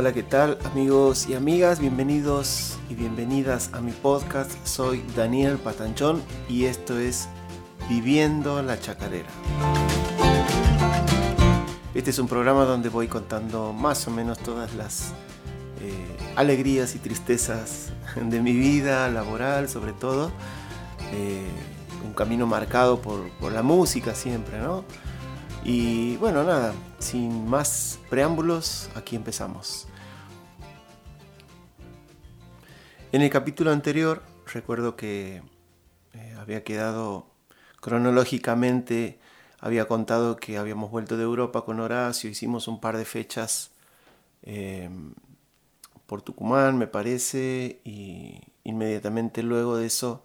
Hola, ¿qué tal amigos y amigas? Bienvenidos y bienvenidas a mi podcast. Soy Daniel Patanchón y esto es Viviendo la Chacarera. Este es un programa donde voy contando más o menos todas las eh, alegrías y tristezas de mi vida laboral, sobre todo. Eh, un camino marcado por, por la música siempre, ¿no? Y bueno, nada, sin más preámbulos, aquí empezamos. En el capítulo anterior recuerdo que eh, había quedado cronológicamente, había contado que habíamos vuelto de Europa con Horacio, hicimos un par de fechas em, por Tucumán, me parece, y inmediatamente luego de eso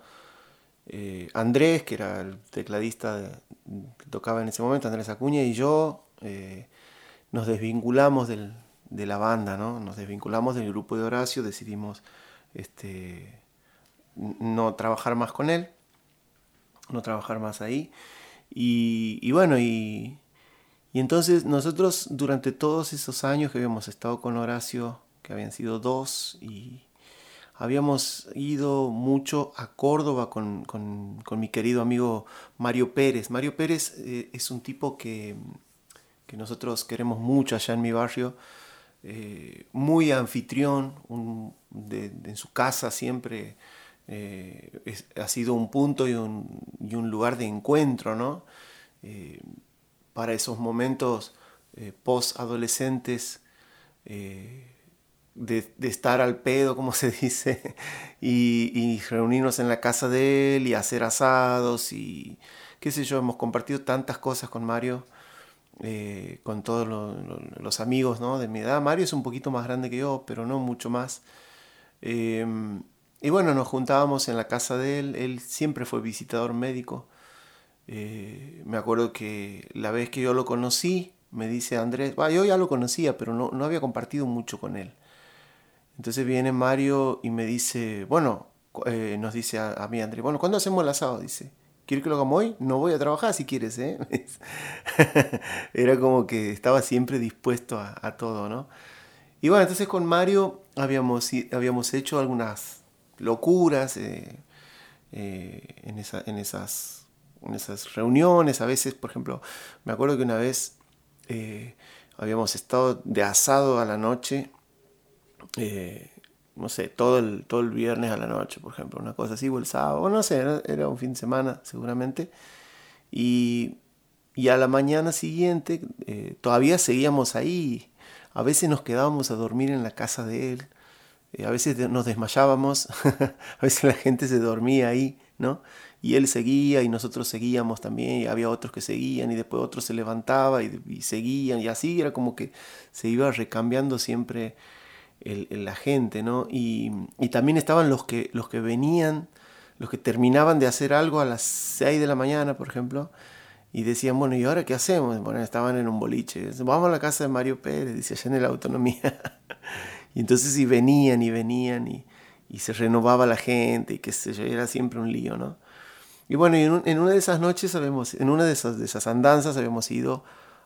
eh, Andrés, que era el tecladista que tocaba en ese momento, Andrés Acuña y yo eh, nos desvinculamos de la banda, ¿no? Nos desvinculamos del grupo de Horacio, decidimos este, no trabajar más con él, no trabajar más ahí. Y, bueno, y, y entonces nosotros durante todos esos años que habíamos estado con Horacio, que habían sido dos, y, habíamos ido mucho a Córdoba con, mi querido amigo Mario Pérez. Mario Pérez eh, es un tipo que, nosotros queremos mucho allá en mi barrio, eh, muy anfitrión, en su casa siempre eh, ha sido un punto y un, lugar de encuentro, ¿no? para esos momentos post-adolescentes de, estar al pedo, como se dice, y, reunirnos en la casa de él y hacer asados y qué sé yo, hemos compartido tantas cosas con Mario, eh, con todos los amigos ¿no? de mi edad. Mario es un poquito más grande que yo, pero no mucho más. Em, y bueno, nos juntábamos en la casa de él, él siempre fue visitador médico. Eh, me acuerdo que la vez que yo lo conocí, me dice Andrés, yo ya lo conocía, pero no, había compartido mucho con él. Entonces viene Mario y me dice, bueno, eh, nos dice a, mí André, bueno, ¿cuándo hacemos el asado? Dice, ¿quieres que lo hagamos hoy? No voy a trabajar si quieres, ¿eh? Era como que estaba siempre dispuesto a, todo, ¿no? Y bueno, entonces con Mario habíamos, habíamos hecho algunas locuras eh, eh, en, en, esas, en esas reuniones. A veces, por ejemplo, me acuerdo que una vez habíamos estado de asado a la noche eh, no sé, todo el, todo el viernes a la noche, por ejemplo, una cosa así, o el sábado, o no sé, era, un fin de semana seguramente. Y, y a la mañana siguiente eh, todavía seguíamos ahí, a veces nos quedábamos a dormir en la casa de él, eh, a veces nos desmayábamos, a veces la gente se dormía ahí, ¿no? Y él seguía y nosotros seguíamos también, y había otros que seguían y después otros se levantaba y, y seguían, y así era como que se iba recambiando siempre la gente, ¿no? Y, también estaban los que, los que venían, los que terminaban de hacer algo a las 6 de la mañana, por ejemplo, y decían, bueno, ¿y ahora qué hacemos? Bueno, estaban en un boliche, vamos a la casa de Mario Pérez, dice, allá en la autonomía. y entonces y venían y venían y, se renovaba la gente y qué sé yo, era siempre un lío, ¿no? Y bueno, en, una de esas noches, habíamos, en una de esas, de esas andanzas habíamos ido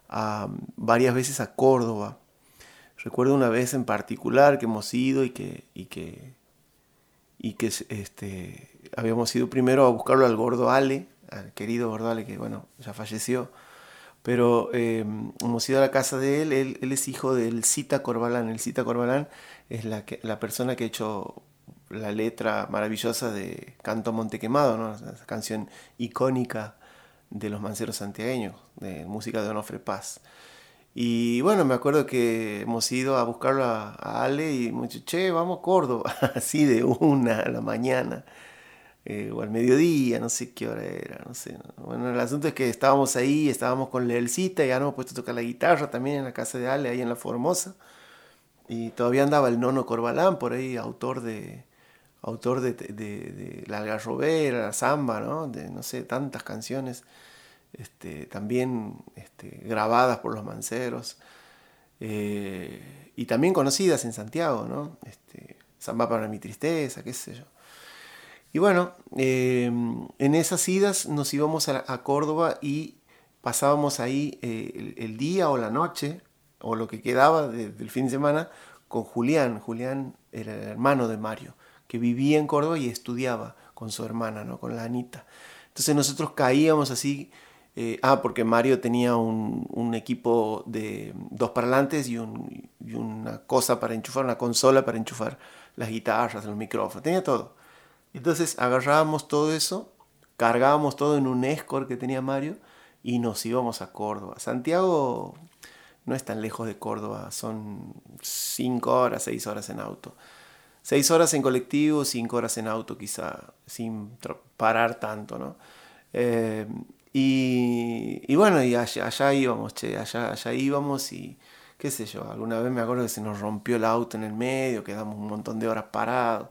a, varias veces a Córdoba Recuerdo una vez en particular que hemos ido y que, y que, y que este, habíamos ido primero a buscarlo al gordo Ale, al querido gordo Ale que bueno, ya falleció, pero em, hemos ido a la casa de él, él, es hijo del Cita Corbalán, el Cita Corbalán es la, que, la persona que ha hecho la letra maravillosa de Canto Montequemado, ¿no? esa canción icónica de los manceros santiagueños, de música de Onofre Paz. Y bueno, me acuerdo que hemos ido a buscarlo a, Ale y dicho, che, vamos a Córdoba, así de una a la mañana, eh, o al mediodía, no sé qué hora era, no sé. Bueno, el asunto es que estábamos ahí, estábamos con Leelcita, ya nos hemos puesto a tocar la guitarra también en la casa de Ale, ahí en La Formosa. Y todavía andaba el Nono Corbalán por ahí, autor de autor de, de, de La Algarrobera, La Zamba, ¿no? De, no sé, tantas canciones este, también este, grabadas por los manceros eh, y también conocidas en Santiago, ¿no? Este, para mi tristeza, qué sé yo. Y bueno, eh, en esas idas nos íbamos a, Córdoba y pasábamos ahí eh, el, día o la noche, o lo que quedaba del fin de semana, con Julián. Julián era el hermano de Mario, que vivía en Córdoba y estudiaba con su hermana, ¿no? con la Anita. Entonces nosotros caíamos así, eh, ah, porque Mario tenía un, equipo de dos parlantes y, una cosa para enchufar, una consola para enchufar las guitarras, los micrófonos, tenía todo. Entonces agarrábamos todo eso, cargábamos todo en un Escort que tenía Mario y nos íbamos a Córdoba. Santiago no es tan lejos de Córdoba, son cinco horas, seis horas en auto. Seis horas en colectivo, cinco horas en auto quizá, sin parar tanto, ¿no? Eh, y, bueno, allá, íbamos, allá, íbamos y qué sé yo, alguna vez me acuerdo que se nos rompió el auto en el medio, quedamos un montón de horas parados.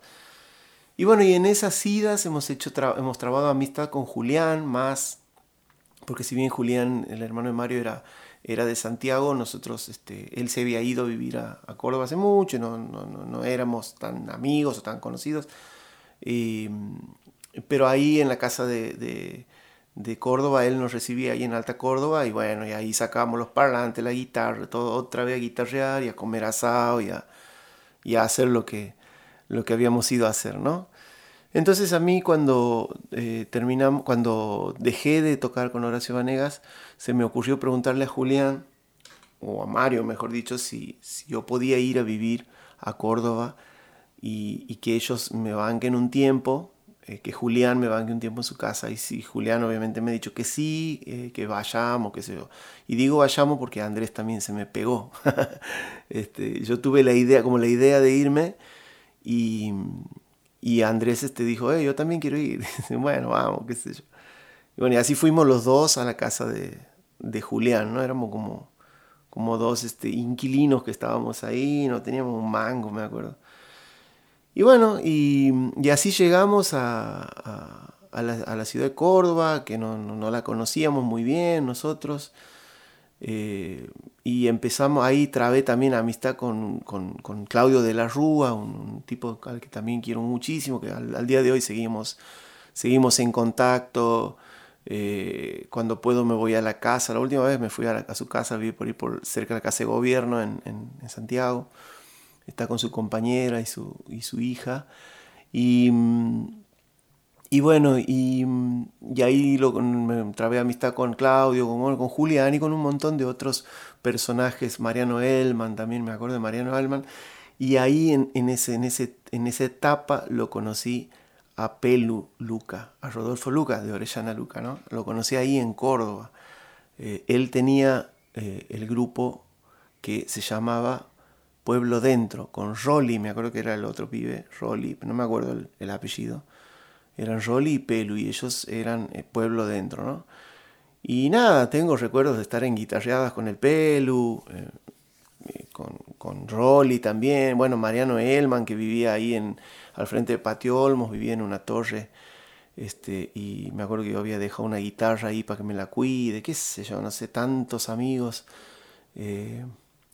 Y bueno, y en esas idas hemos, hecho hemos trabado amistad con Julián más, porque si bien Julián, el hermano de Mario, era era de Santiago, nosotros, este, él se había ido a vivir a, Córdoba hace mucho, no, no, no, éramos tan amigos o tan conocidos, pero ahí en la casa de, Córdoba, él nos recibía ahí en Alta Córdoba y bueno, y ahí sacábamos los parlantes, la guitarra, todo otra vez a guitarrear y a comer asado y a, y a hacer lo que, lo que habíamos ido a hacer, ¿no? Entonces a mí cuando eh, terminamos, cuando dejé de tocar con Horacio Vanegas, se me ocurrió preguntarle a Julián, o a Mario mejor dicho, si, si yo podía ir a vivir a Córdoba y, que ellos me banquen un tiempo, eh, que Julián me banque un tiempo en su casa. Y si Julián obviamente me ha dicho que sí, eh, que vayamos, qué sé yo. Y digo vayamos porque Andrés también se me pegó. este, yo tuve la idea, como la idea de irme y y Andrés este dijo, yo también quiero ir. bueno, vamos, qué sé yo. Y bueno, así fuimos los dos a la casa de, de Julián, ¿no? Éramos como, como dos este, inquilinos que estábamos ahí, no teníamos un mango, me acuerdo. Y bueno, y, así llegamos a, a, a, la, ciudad de Córdoba, que no, no, la conocíamos muy bien nosotros. Eh, y empezamos ahí, trabé también amistad con, con, Claudio de la Rúa, un, tipo al que también quiero muchísimo, que al, día de hoy seguimos, seguimos en contacto. Eh, cuando puedo me voy a la casa. La última vez me fui a, su casa, viví por ir por cerca de la casa de gobierno en, en Santiago. Está con su compañera y su, y su hija. Y, mm, y bueno, y, y ahí lo, me trabé amistad con Claudio, con, con Julián y con un montón de otros personajes, Mariano Elman, también me acuerdo de Mariano Elman. Y ahí en, en, ese, en, ese, en esa etapa lo conocí a Pelu Luca, a Rodolfo Luca de Orellana Luca, ¿no? Lo conocí ahí en Córdoba. Eh, él tenía eh, el grupo que se llamaba Pueblo Dentro, con Rolly, me acuerdo que era el otro pibe, Rolly, no me acuerdo el, el apellido eran Rolly y Pelu y ellos eran eh, pueblo dentro, ¿no? Y nada, tengo recuerdos de estar en guitarreadas con el Pelu, eh, eh, con, con Rolly también, bueno, Mariano Elman que vivía ahí en, al frente de Patio Olmos, vivía en una torre, este, y me acuerdo que yo había dejado una guitarra ahí para que me la cuide, qué sé yo, no sé, tantos amigos.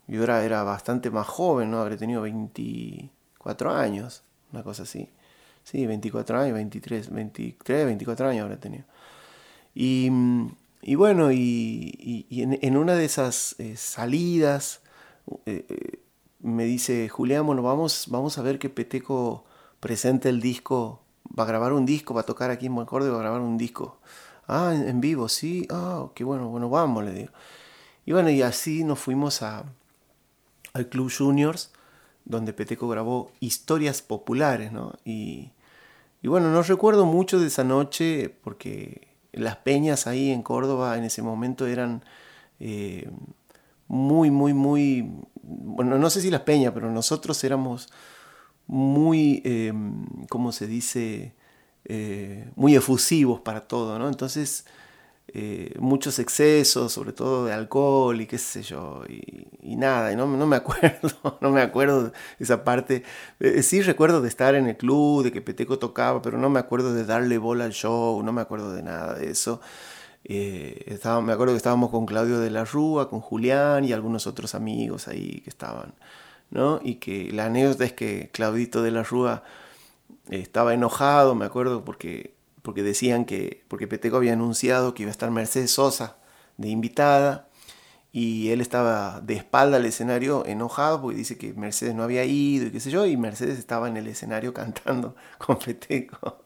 Yo era, era bastante más joven, ¿no? Habré tenido 24 años, una cosa así. Sí, 24 años, 23, 23, 24 años habrá tenido. Y, bueno, y, en, una de esas eh, salidas eh, eh, me dice, Julián, bueno, vamos, vamos a ver que Peteco presenta el disco, va a grabar un disco, va a tocar aquí en Córdoba, va a grabar un disco. Ah, en, vivo, sí, ah, qué bueno, bueno, vamos, le digo. Y bueno, y así nos fuimos a, al Club Juniors, donde Peteco grabó historias populares, ¿no? Y, y bueno, no recuerdo mucho de esa noche porque las peñas ahí en Córdoba en ese momento eran eh, muy, muy, muy, bueno, no sé si las peñas, pero nosotros éramos muy, eh, ¿cómo se dice? Eh, muy efusivos para todo, ¿no? Entonces eh, muchos excesos, sobre todo de alcohol y qué sé yo, y, nada, y no, no, me acuerdo, no me acuerdo de esa parte. Eh, sí recuerdo de estar en el club, de que Peteco tocaba, pero no me acuerdo de darle bola al show, no me acuerdo de nada de eso. Eh, estaba, me acuerdo que estábamos con Claudio de la Rúa, con Julián y algunos otros amigos ahí que estaban, ¿no? Y que la anécdota es que Claudito de la Rúa estaba enojado, me acuerdo, porque porque decían que, porque Peteco había anunciado que iba a estar Mercedes Sosa de invitada, y él estaba de espalda al escenario enojado porque dice que Mercedes no había ido y qué sé yo, y Mercedes estaba en el escenario cantando con Peteco.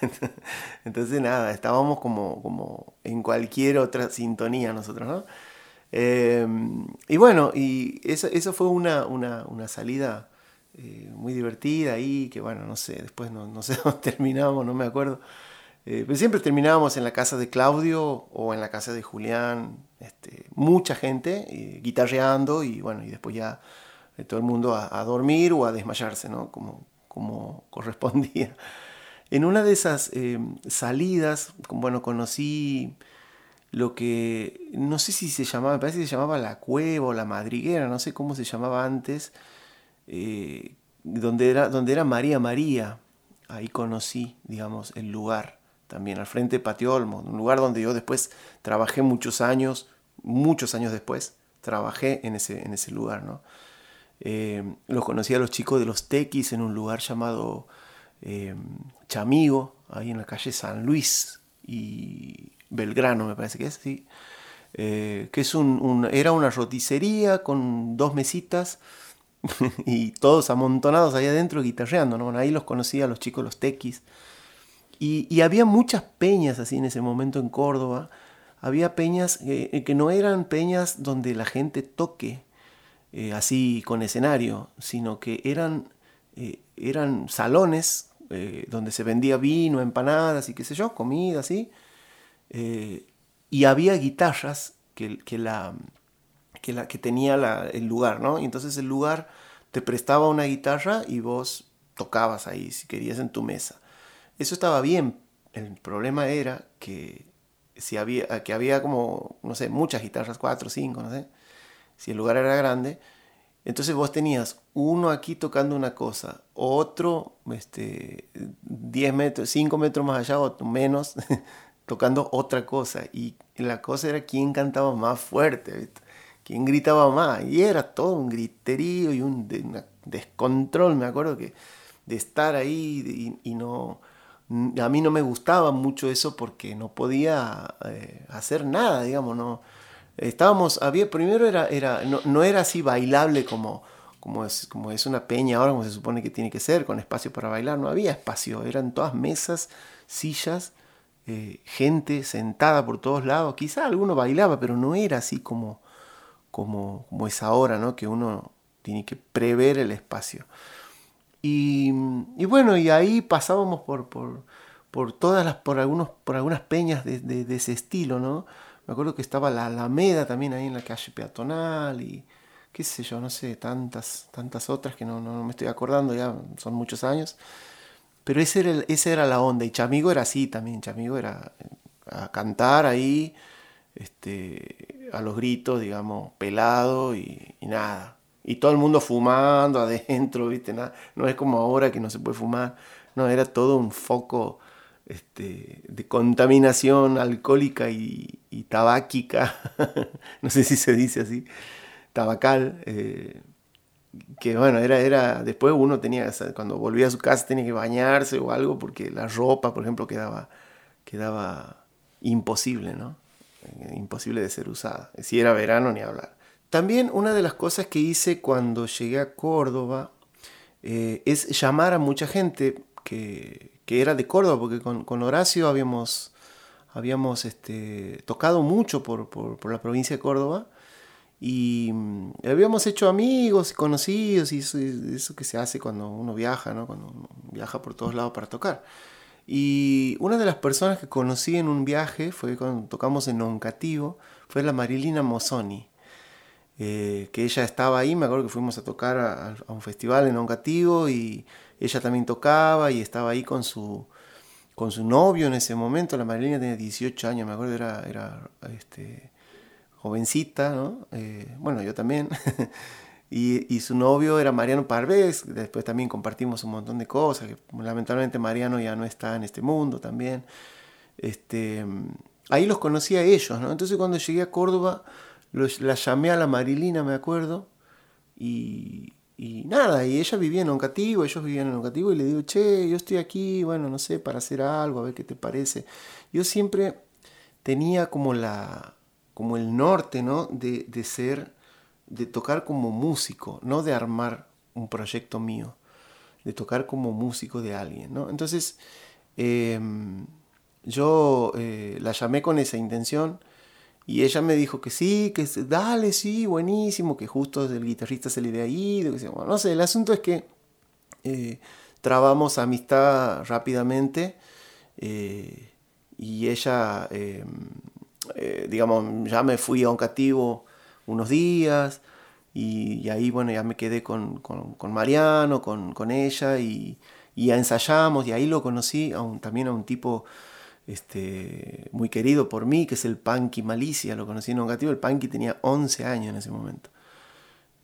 Entonces nada, estábamos como, como en cualquier otra sintonía nosotros, ¿no? Em, y bueno, y eso, eso fue una, una, una salida eh, muy divertida ahí, que bueno, no sé, después no, no sé dónde terminamos, no me acuerdo. Eh, pero siempre terminábamos en la casa de Claudio o en la casa de Julián, este, mucha gente eh, guitarreando y bueno, y después ya eh, todo el mundo a, dormir o a desmayarse, ¿no? Como, como correspondía. En una de esas salidas, bueno, conocí lo que, no sé si se llamaba, me parece que se llamaba la cueva o la madriguera, no sé cómo se llamaba antes, donde, era, donde era María María. Ahí conocí, digamos, el lugar también al frente de Patio Olmo, un lugar donde yo después trabajé muchos años, muchos años después, trabajé en ese, en ese lugar. ¿no? Eh, los conocí a los chicos de los Tequis en un lugar llamado eh, Chamigo, ahí en la calle San Luis y Belgrano, me parece que es, sí. Eh, que es un, era una roticería con dos mesitas y todos amontonados ahí adentro guitarreando. ¿no? ahí los conocí a los chicos, los Tequis. Y, había muchas peñas así en ese momento en Córdoba. Había peñas eh, que no eran peñas donde la gente toque eh, así con escenario, sino que eran, eh, eran salones donde se vendía vino, empanadas y qué sé yo, comida así. y había guitarras que, que, la, que, tenía el lugar, ¿no? Y entonces el lugar te prestaba una guitarra y vos tocabas ahí si querías en tu mesa. Eso estaba bien. El problema era que si había, que había como, no sé, muchas guitarras, cuatro, cinco, no sé, si el lugar era grande, entonces vos tenías uno aquí tocando una cosa, otro este, 10 metros, 5 metros más allá o menos, tocando otra cosa. Y la cosa era quién cantaba más fuerte, quién gritaba más. Y era todo un griterío y un, descontrol, me acuerdo que de estar ahí y no a mí no me gustaba mucho eso porque no podía eh, hacer nada, digamos, no. Estábamos, había, primero era, era no, era así bailable como, como, es, como es una peña ahora, como se supone que tiene que ser, con espacio para bailar, no había espacio, eran todas mesas, sillas, eh, gente sentada por todos lados, quizá alguno bailaba, pero no era así como, como, como es ahora, ¿no? que uno tiene que prever el espacio. Y, bueno, y ahí pasábamos por, por, todas las, por, algunos, por algunas peñas de, ese estilo, ¿no? Me acuerdo que estaba la Alameda también ahí en la calle peatonal y qué sé yo, no sé, tantas, tantas otras que no, no, me estoy acordando, ya son muchos años. Pero ese era, esa era la onda. Y Chamigo era así también. Chamigo era a cantar ahí, este, a los gritos, digamos, pelado y nada. Y todo el mundo fumando adentro, ¿viste? Nada, no es como ahora que no se puede fumar, no, era todo un foco este, de contaminación alcohólica y, tabáquica, no sé si se dice así, tabacal, eh, que bueno, era, era, después uno tenía, cuando volvía a su casa tenía que bañarse o algo porque la ropa, por ejemplo, quedaba, quedaba imposible, ¿no? Imposible de ser usada. Si era verano, ni hablar. También una de las cosas que hice cuando llegué a Córdoba eh, es llamar a mucha gente que, era de Córdoba, porque con, Horacio habíamos, habíamos este, tocado mucho por, la provincia de Córdoba y mm, habíamos hecho amigos, conocidos y eso, que se hace cuando uno viaja, ¿no? cuando uno viaja por todos lados para tocar. Y una de las personas que conocí en un viaje fue cuando tocamos en Noncativo, fue la Marilina Mozzoni. Eh, que ella estaba ahí, me acuerdo que fuimos a tocar a, un festival en Ongativo y ella también tocaba y estaba ahí con su, con su novio en ese momento, la Marilina tenía 18 años, me acuerdo, era, era este, jovencita, ¿no? Eh, bueno, yo también. y, y, su novio era Mariano Parvez, después también compartimos un montón de cosas, lamentablemente Mariano ya no está en este mundo también. Este, ahí los conocí a ellos, ¿no? Entonces cuando llegué a Córdoba la llamé a la Marilina, me acuerdo, y, nada, y ella vivía en Oncativo, ellos vivían en Oncativo, y le digo, che, yo estoy aquí, bueno, no sé, para hacer algo, a ver qué te parece. Yo siempre tenía como la, como el norte, ¿no? De, de ser, de tocar como músico, no de armar un proyecto mío, de tocar como músico de alguien, ¿no? Entonces, em, yo eh, la llamé con esa intención y ella me dijo que sí, que dale, sí, buenísimo, que justo el guitarrista se le que bueno, no sé, el asunto es que eh, trabamos amistad rápidamente eh, y ella, em, digamos, ya me fui a un cativo unos días, y, ahí, bueno, ya me quedé con, Mariano, con, ella y, ya ensayamos y ahí lo conocí también a un tipo este, muy querido por mí, que es el Punky Malicia, lo conocí en negativo, el Punky tenía 11 años en ese momento.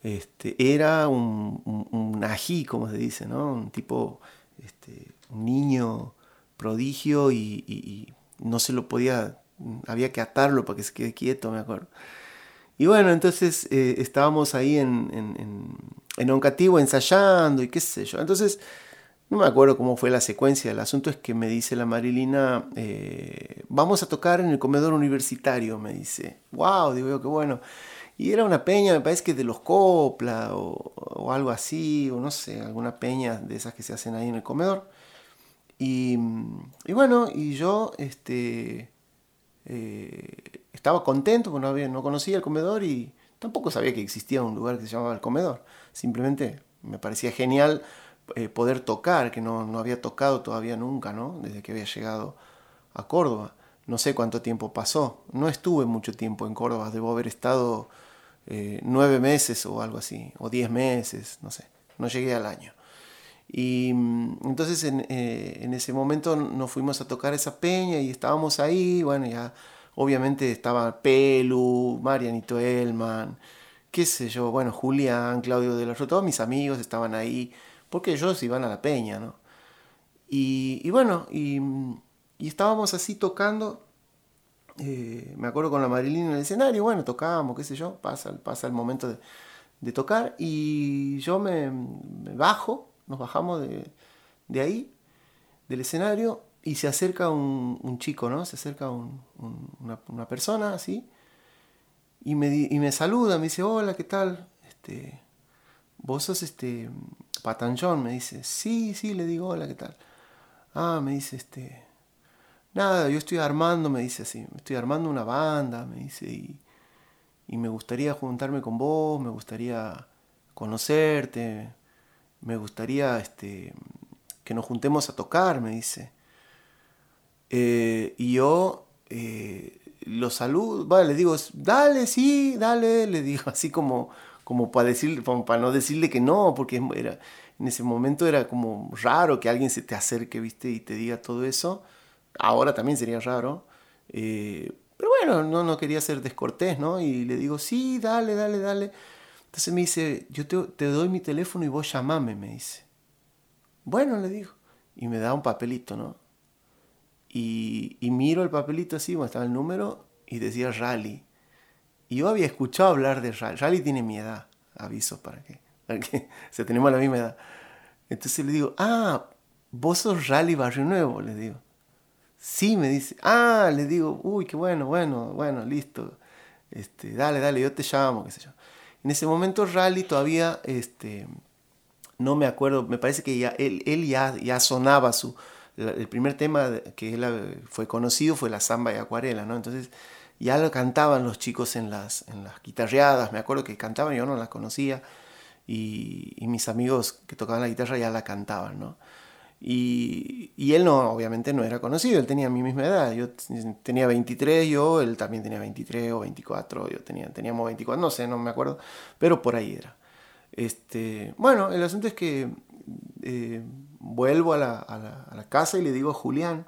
Este, era un, un, ají, como se dice, ¿no? Un tipo, este, un niño prodigio y, y, no se lo podía, había que atarlo para que se quede quieto, me acuerdo. Y bueno, entonces eh, estábamos ahí en, en, en, Oncativo ensayando y qué sé yo. Entonces, no me acuerdo cómo fue la secuencia. El asunto es que me dice la Marilina, eh, vamos a tocar en el comedor universitario, me dice. ¡Wow! Digo yo, qué bueno. Y era una peña, me parece que de los Copla o, o, algo así, o no sé, alguna peña de esas que se hacen ahí en el comedor. Y, y bueno, y yo, este, eh, estaba contento porque no, había, no conocía el comedor y tampoco sabía que existía un lugar que se llamaba el comedor. Simplemente me parecía genial eh, poder tocar, que no, no, había tocado todavía nunca, ¿no? Desde que había llegado a Córdoba. No sé cuánto tiempo pasó. No estuve mucho tiempo en Córdoba. Debo haber estado eh, nueve meses o algo así, o diez meses, no sé. No llegué al año. Y mm, entonces en, en, ese momento nos fuimos a tocar esa peña y estábamos ahí, bueno, ya Obviamente estaba Pelu, Marianito Elman, qué sé yo, bueno, Julián, Claudio de la todos mis amigos estaban ahí, porque ellos iban a la peña, ¿no? Y, bueno, y, estábamos así tocando, eh, me acuerdo con la Marilina en el escenario, bueno, tocábamos, qué sé yo, pasa, pasa el momento de, tocar, y yo me, bajo, nos bajamos de, de ahí, del escenario, y se acerca un, chico, ¿no? Se acerca una, persona así y me, y me saluda, me dice, hola, ¿qué tal? Este, ¿Vos sos este Patanjón? Me dice, sí, sí, le digo, hola, ¿qué tal? Ah, me dice, este, nada, yo estoy armando, me dice así, estoy armando una banda, me dice, y, y me gustaría juntarme con vos, me gustaría conocerte, me gustaría este, que nos juntemos a tocar, me dice. Eh, y yo eh, lo saludo, le digo, dale, sí, dale, le digo así como, como para, decir, para no decirle que no, porque era, en ese momento era como raro que alguien se te acerque, viste, y te diga todo eso. Ahora también sería raro. Eh, pero bueno, no, no quería ser descortés, ¿no? Y le digo, sí, dale, dale, dale. Entonces me dice, yo te, te doy mi teléfono y vos llamame, me dice. Bueno, le digo. Y me da un papelito, ¿no? Y, miro el papelito así, bueno, estaba el número y decía Rally. Y yo había escuchado hablar de Rally. Rally tiene mi edad, aviso para que, para que se tenemos la misma edad. Entonces le digo, ah, vos sos Rally Barrio Nuevo, le digo. Sí, me dice, ah, le digo, uy, qué bueno, bueno, bueno, listo. Este, dale, dale, yo te llamo, qué sé yo. En ese momento Rally todavía, este, no me acuerdo, me parece que ya, él, él ya, ya sonaba su, el primer tema que él fue conocido fue la samba y acuarela, ¿no? Entonces ya lo cantaban los chicos en las, en las guitarreadas, me acuerdo que cantaban, yo no las conocía, y, mis amigos que tocaban la guitarra ya la cantaban, ¿no? Y, y, él no, obviamente no era conocido, él tenía mi misma edad, yo tenía 23, yo, él también tenía 23 o 24, yo tenía, teníamos 24, no sé, no me acuerdo, pero por ahí era. Este, bueno, el asunto es que eh, vuelvo a la, casa y le digo a Julián,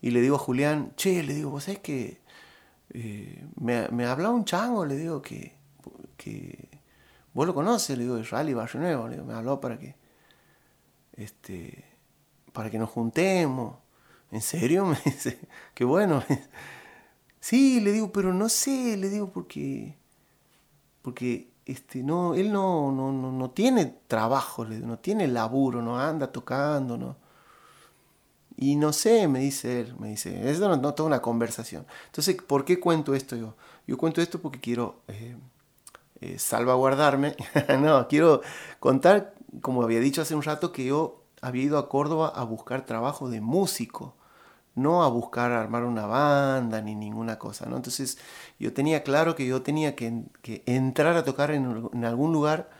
y le digo a Julián, che, le digo, vos sabés que eh, me, me hablado un chango, le digo que, que vos lo conoces, le digo, Rally Barrio Nuevo, le digo, me habló para que, este, para que nos juntemos. ¿En serio? Me dice, qué bueno. Sí, le digo, pero no sé, le digo, porque, porque este, no, él no, no, no, tiene trabajo, no tiene laburo, no anda tocando, ¿no? y no sé, me dice él, me dice, es no, toda una conversación. Entonces, ¿por qué cuento esto yo? Yo cuento esto porque quiero eh, eh, salvaguardarme, no, quiero contar, como había dicho hace un rato, que yo había ido a Córdoba a buscar trabajo de músico, no a buscar armar una banda ni ninguna cosa, ¿no? Entonces, yo tenía claro que yo tenía que, entrar a tocar en, algún lugar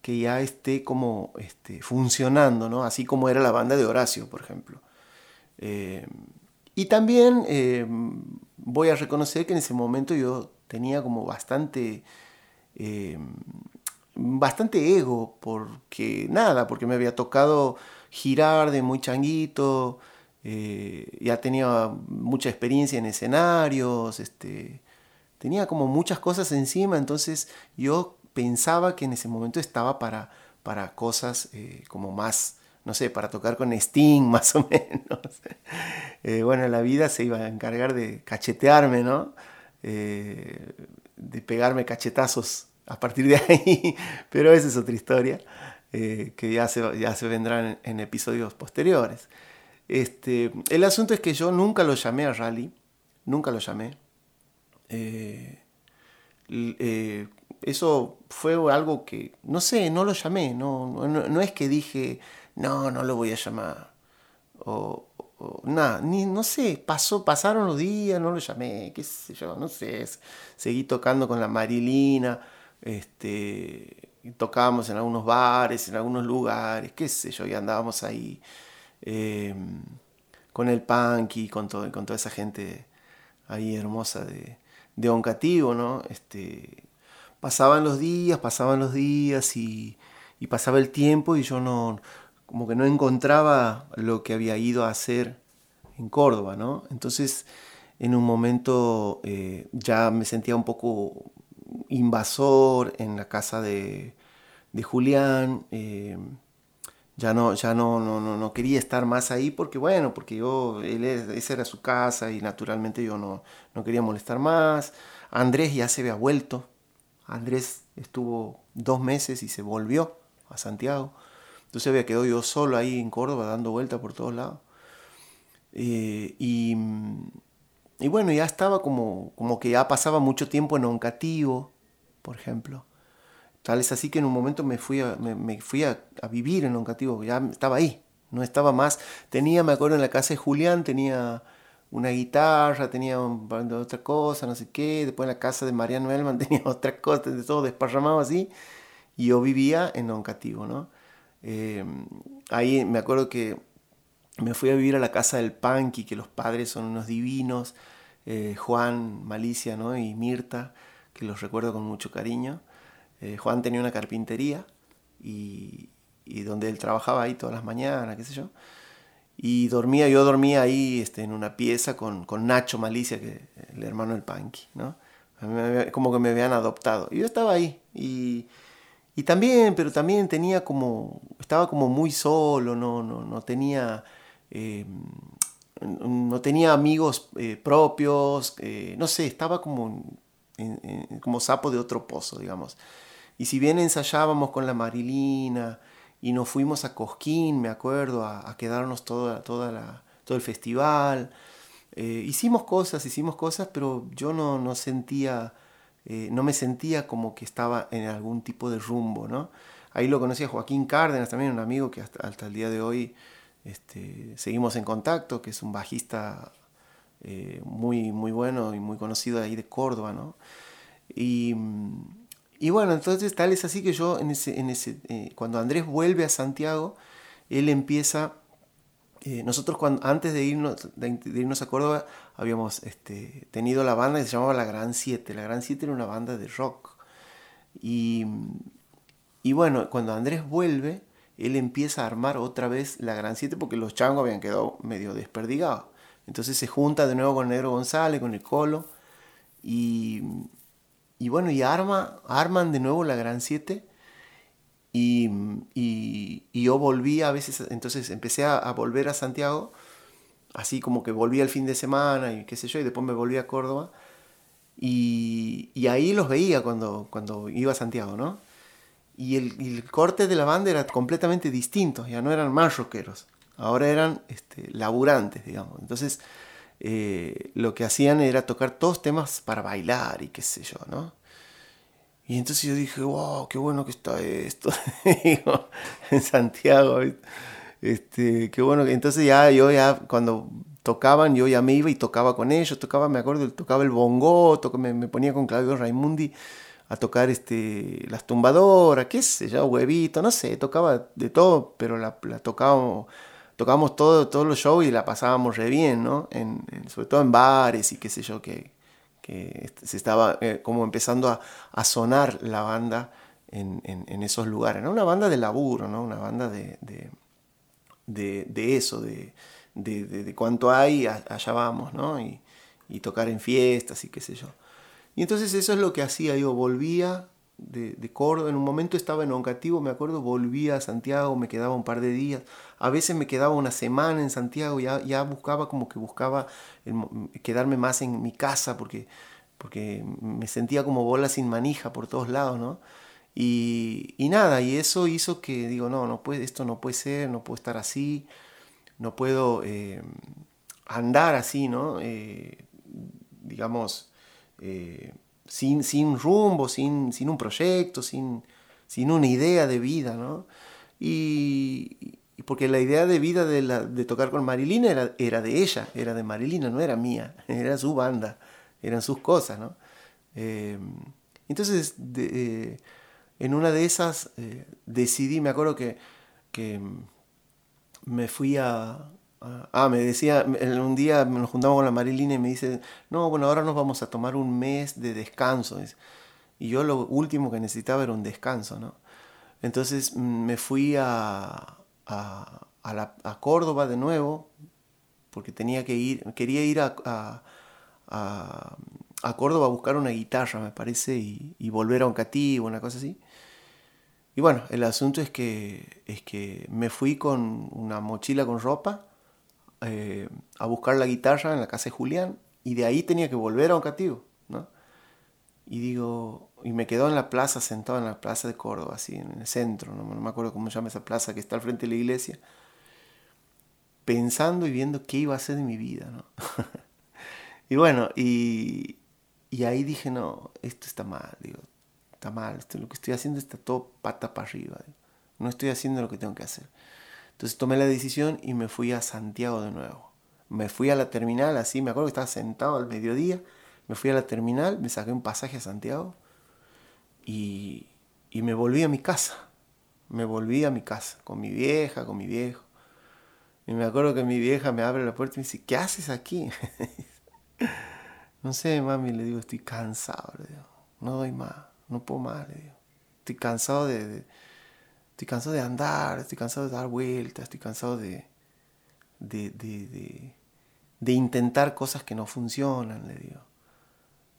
que ya esté como este, funcionando, ¿no? Así como era la banda de Horacio, por ejemplo. Eh, y también eh, voy a reconocer que en ese momento yo tenía como bastante, eh, bastante ego, porque nada, porque me había tocado girar de muy changuito, ya tenía mucha experiencia en escenarios, este, tenía como muchas cosas encima, entonces yo pensaba que en ese momento estaba para, para cosas como más no sé, para tocar con Sting más o menos. Eh, bueno, la vida se iba a encargar de cachetearme, ¿no? Eh, de pegarme cachetazos a partir de ahí, pero esa es otra historia eh, que ya se, ya se vendrá en, episodios posteriores. Este, el asunto es que yo nunca lo llamé a Rally, nunca lo llamé. eso fue algo que, no sé, no lo llamé, no, no es que dije, no, no lo voy a llamar. O, nada, ni, no sé, pasó, pasaron los días, no lo llamé, qué sé yo, no sé. Seguí tocando con la Marilina, este, tocábamos en algunos bares, en algunos lugares, qué sé yo, y andábamos ahí em, con el punky, con, todo, con toda esa gente ahí hermosa de, de Oncativo, ¿no? Este, pasaban los días, pasaban los días y, y pasaba el tiempo y yo no, como que no encontraba lo que había ido a hacer en Córdoba, ¿no? Entonces, en un momento eh, ya me sentía un poco invasor en la casa de, Julián. Eh, ya no, ya no, no, no, quería estar más ahí porque, bueno, porque yo, él, esa era su casa y naturalmente yo no, no quería molestar más. Andrés ya se había vuelto. Andrés estuvo dos meses y se volvió a Santiago. Entonces había quedado yo solo ahí en Córdoba dando vueltas por todos lados. Eh, y, y, bueno, ya estaba como, como que ya pasaba mucho tiempo en Oncativo, por ejemplo. Tal es así que en un momento me fui a, me, fui a, vivir en Oncativo, ya estaba ahí, no estaba más. Tenía, me acuerdo, en la casa de Julián, tenía una guitarra, tenía otra cosa, no sé qué. Después en la casa de Mariano Elman tenía otra cosa, todo desparramado así. Y yo vivía en Oncativo, ¿no? Eh, ahí me acuerdo que me fui a vivir a la casa del Panqui, que los padres son unos divinos, eh, Juan, Malicia ¿no? y Mirta, que los recuerdo con mucho cariño. Eh, Juan tenía una carpintería y, donde él trabajaba ahí todas las mañanas, qué sé yo. Y dormía, yo dormía ahí este, en una pieza con, Nacho Malicia, que el hermano del Panqui, ¿no? como que me habían adoptado. Y yo estaba ahí y también, pero también tenía como, estaba como muy solo, no, no, no tenía, eh, no tenía amigos eh, propios, eh, no sé, estaba como, como sapo de otro pozo, digamos. Y si bien ensayábamos con la Marilina y nos fuimos a Cosquín, me acuerdo, a, quedarnos toda, toda la, todo el festival, hicimos cosas, hicimos cosas, pero yo no, no sentía eh, no me sentía como que estaba en algún tipo de rumbo, ¿no? Ahí lo conocí a Joaquín Cárdenas, también un amigo que hasta, el día de hoy este, seguimos en contacto, que es un bajista eh, muy, muy bueno y muy conocido ahí de Córdoba, ¿no? Y, bueno, entonces tal es así que yo, en ese, eh, cuando Andrés vuelve a Santiago, él empieza eh, nosotros antes de irnos, de, irnos a Córdoba habíamos este, tenido la banda que se llamaba La Gran Siete. La Gran Siete era una banda de rock. Y, y bueno, cuando Andrés vuelve, él empieza a armar otra vez La Gran Siete porque los changos habían quedado medio desperdigados. Entonces se junta de nuevo con Negro González, con el Colo. Y, y bueno, y arma, arman de nuevo La Gran Siete y, y, yo volví a veces, entonces empecé a, volver a Santiago, así como que volví al fin de semana y qué sé yo, y después me volví a Córdoba. Y, y ahí los veía cuando, cuando iba a Santiago, ¿no? Y el, el, corte de la banda era completamente distinto, ya no eran más rockeros. ahora eran este, laburantes, digamos. Entonces, eh, lo que hacían era tocar todos temas para bailar y qué sé yo, ¿no? Y entonces yo dije, wow, qué bueno que está esto, en Santiago. Este, qué bueno. Entonces ya yo ya cuando tocaban, yo ya me iba y tocaba con ellos, tocaba, me acuerdo, tocaba el bongo, me, me, ponía con Claudio Raimundi a tocar este, las tumbadoras, qué sé yo, huevito, no sé, tocaba de todo, pero la, la tocábamos, tocábamos todo, todos los shows y la pasábamos re bien, ¿no? En, sobre todo en bares y qué sé yo, que, que se estaba eh, como empezando a, a, sonar la banda en, en, esos lugares, ¿no? Una banda de laburo, ¿no? Una banda de, de, de, de eso, de, de, cuánto hay, allá vamos, ¿no? Y, y, tocar en fiestas y qué sé yo. Y entonces eso es lo que hacía, yo volvía de, de Córdoba, en un momento estaba en Oncativo, me acuerdo, volvía a Santiago, me quedaba un par de días, a veces me quedaba una semana en Santiago, ya, ya buscaba como que buscaba quedarme más en mi casa porque, porque me sentía como bola sin manija por todos lados, ¿no? Y, y, nada, y eso hizo que digo, no, no puede, esto no puede ser, no puedo estar así, no puedo eh, andar así, ¿no? Eh, digamos, eh, sin, sin rumbo, sin, sin un proyecto, sin, sin una idea de vida, ¿no? Y, porque la idea de vida de, de tocar con Marilina era, era, de ella, era de Marilina, no era mía, era su banda, eran sus cosas, ¿no? entonces, en una de esas decidí, me acuerdo que, que me fui a, Ah, me decía, un día nos juntamos con la Marilina y me dice, no, bueno, ahora nos vamos a tomar un mes de descanso. Y yo lo último que necesitaba era un descanso, ¿no? Entonces mm, me fui a, a, Córdoba de nuevo, porque tenía que ir, quería ir a, a, Córdoba a buscar una guitarra, me parece, y, y volver a un cativo, una cosa así. Y bueno, el asunto es que, es que me fui con una mochila con ropa eh, a buscar la guitarra en la casa de Julián y de ahí tenía que volver a un cativo, ¿no? Y digo, y me quedo en la plaza, sentado en la plaza de Córdoba, así, en el centro, no, me acuerdo cómo se llama esa plaza que está al frente de la iglesia, pensando y viendo qué iba a hacer de mi vida, ¿no? y bueno, y, y ahí dije, no, esto está mal, digo, está mal, esto, lo que estoy haciendo está todo pata para arriba, no estoy haciendo lo que tengo que hacer. Entonces tomé la decisión y me fui a Santiago de nuevo. Me fui a la terminal, así, me acuerdo que estaba sentado al mediodía, me fui a la terminal, me saqué un pasaje a Santiago y, y me volví a mi casa. Me volví a mi casa, con mi vieja, con mi viejo. Y me acuerdo que mi vieja me abre la puerta y me dice, ¿qué haces aquí? no sé, mami, le digo, estoy cansado, le digo, no doy más, no puedo más, le digo. Estoy cansado de Estoy cansado de andar, estoy cansado de dar vueltas, estoy cansado de, de, de, de, intentar cosas que no funcionan, le digo.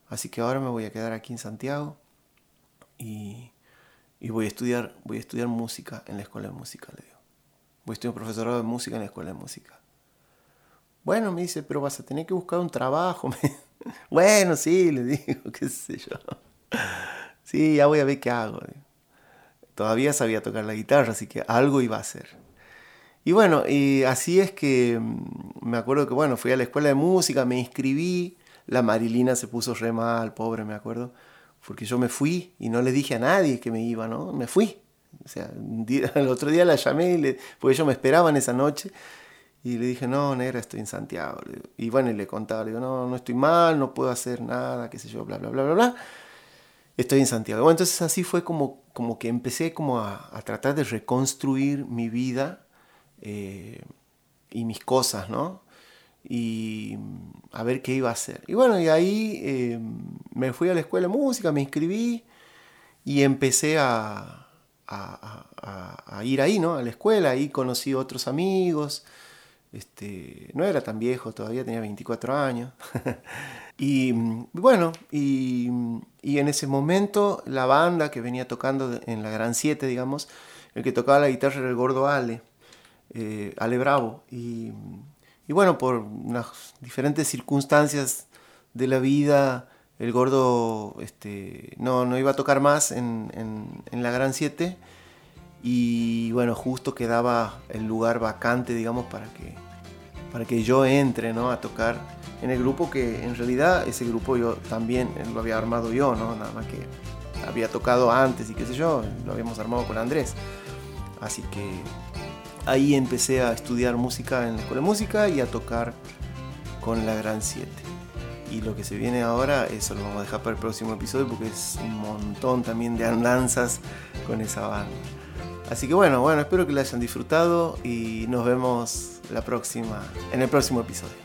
Así que ahora me voy a quedar aquí en Santiago y, y voy, a estudiar, voy a estudiar música en la escuela de música, le digo. Voy a estudiar profesorado de música en la escuela de música. Bueno, me dice, pero vas a tener que buscar un trabajo. bueno, sí, le digo, qué sé yo. Sí, ya voy a ver qué hago. Todavía sabía tocar la guitarra, así que algo iba a hacer. Y bueno, y así es que mm, me acuerdo que, bueno, fui a la escuela de música, me inscribí, la Marilina se puso re mal, pobre, me acuerdo, porque yo me fui y no le dije a nadie que me iba, ¿no? Me fui. O sea, el otro día la llamé, y le, porque ellos me esperaban esa noche, y le dije, no, negra, estoy en Santiago. Y bueno, y le contaba, le digo, no, no estoy mal, no puedo hacer nada, qué sé yo, bla, bla, bla, bla, bla estoy en Santiago. Bueno, entonces así fue como, como que empecé como a, tratar de reconstruir mi vida eh, y mis cosas, ¿no? Y a ver qué iba a hacer. Y bueno, y ahí eh, me fui a la escuela de música, me inscribí y empecé a, a, ir ahí, ¿no? A la escuela, ahí conocí otros amigos. Este, no era tan viejo, todavía tenía 24 años. y bueno, y y en ese momento la banda que venía tocando en la Gran 7, digamos, el que tocaba la guitarra era el gordo Ale, eh, Ale Bravo. Y, y, bueno, por unas diferentes circunstancias de la vida, el gordo este, no, no iba a tocar más en, en, la Gran 7. Y bueno, justo quedaba el lugar vacante, digamos, para que, para que yo entre ¿no? a tocar en el grupo, que en realidad ese grupo yo también lo había armado yo, ¿no? nada más que había tocado antes y qué sé yo, lo habíamos armado con Andrés. Así que ahí empecé a estudiar música en la escuela de música y a tocar con la Gran 7. Y lo que se viene ahora, eso lo vamos a dejar para el próximo episodio porque es un montón también de andanzas con esa banda. Así que bueno, bueno, espero que la hayan disfrutado y nos vemos la próxima, en el próximo episodio.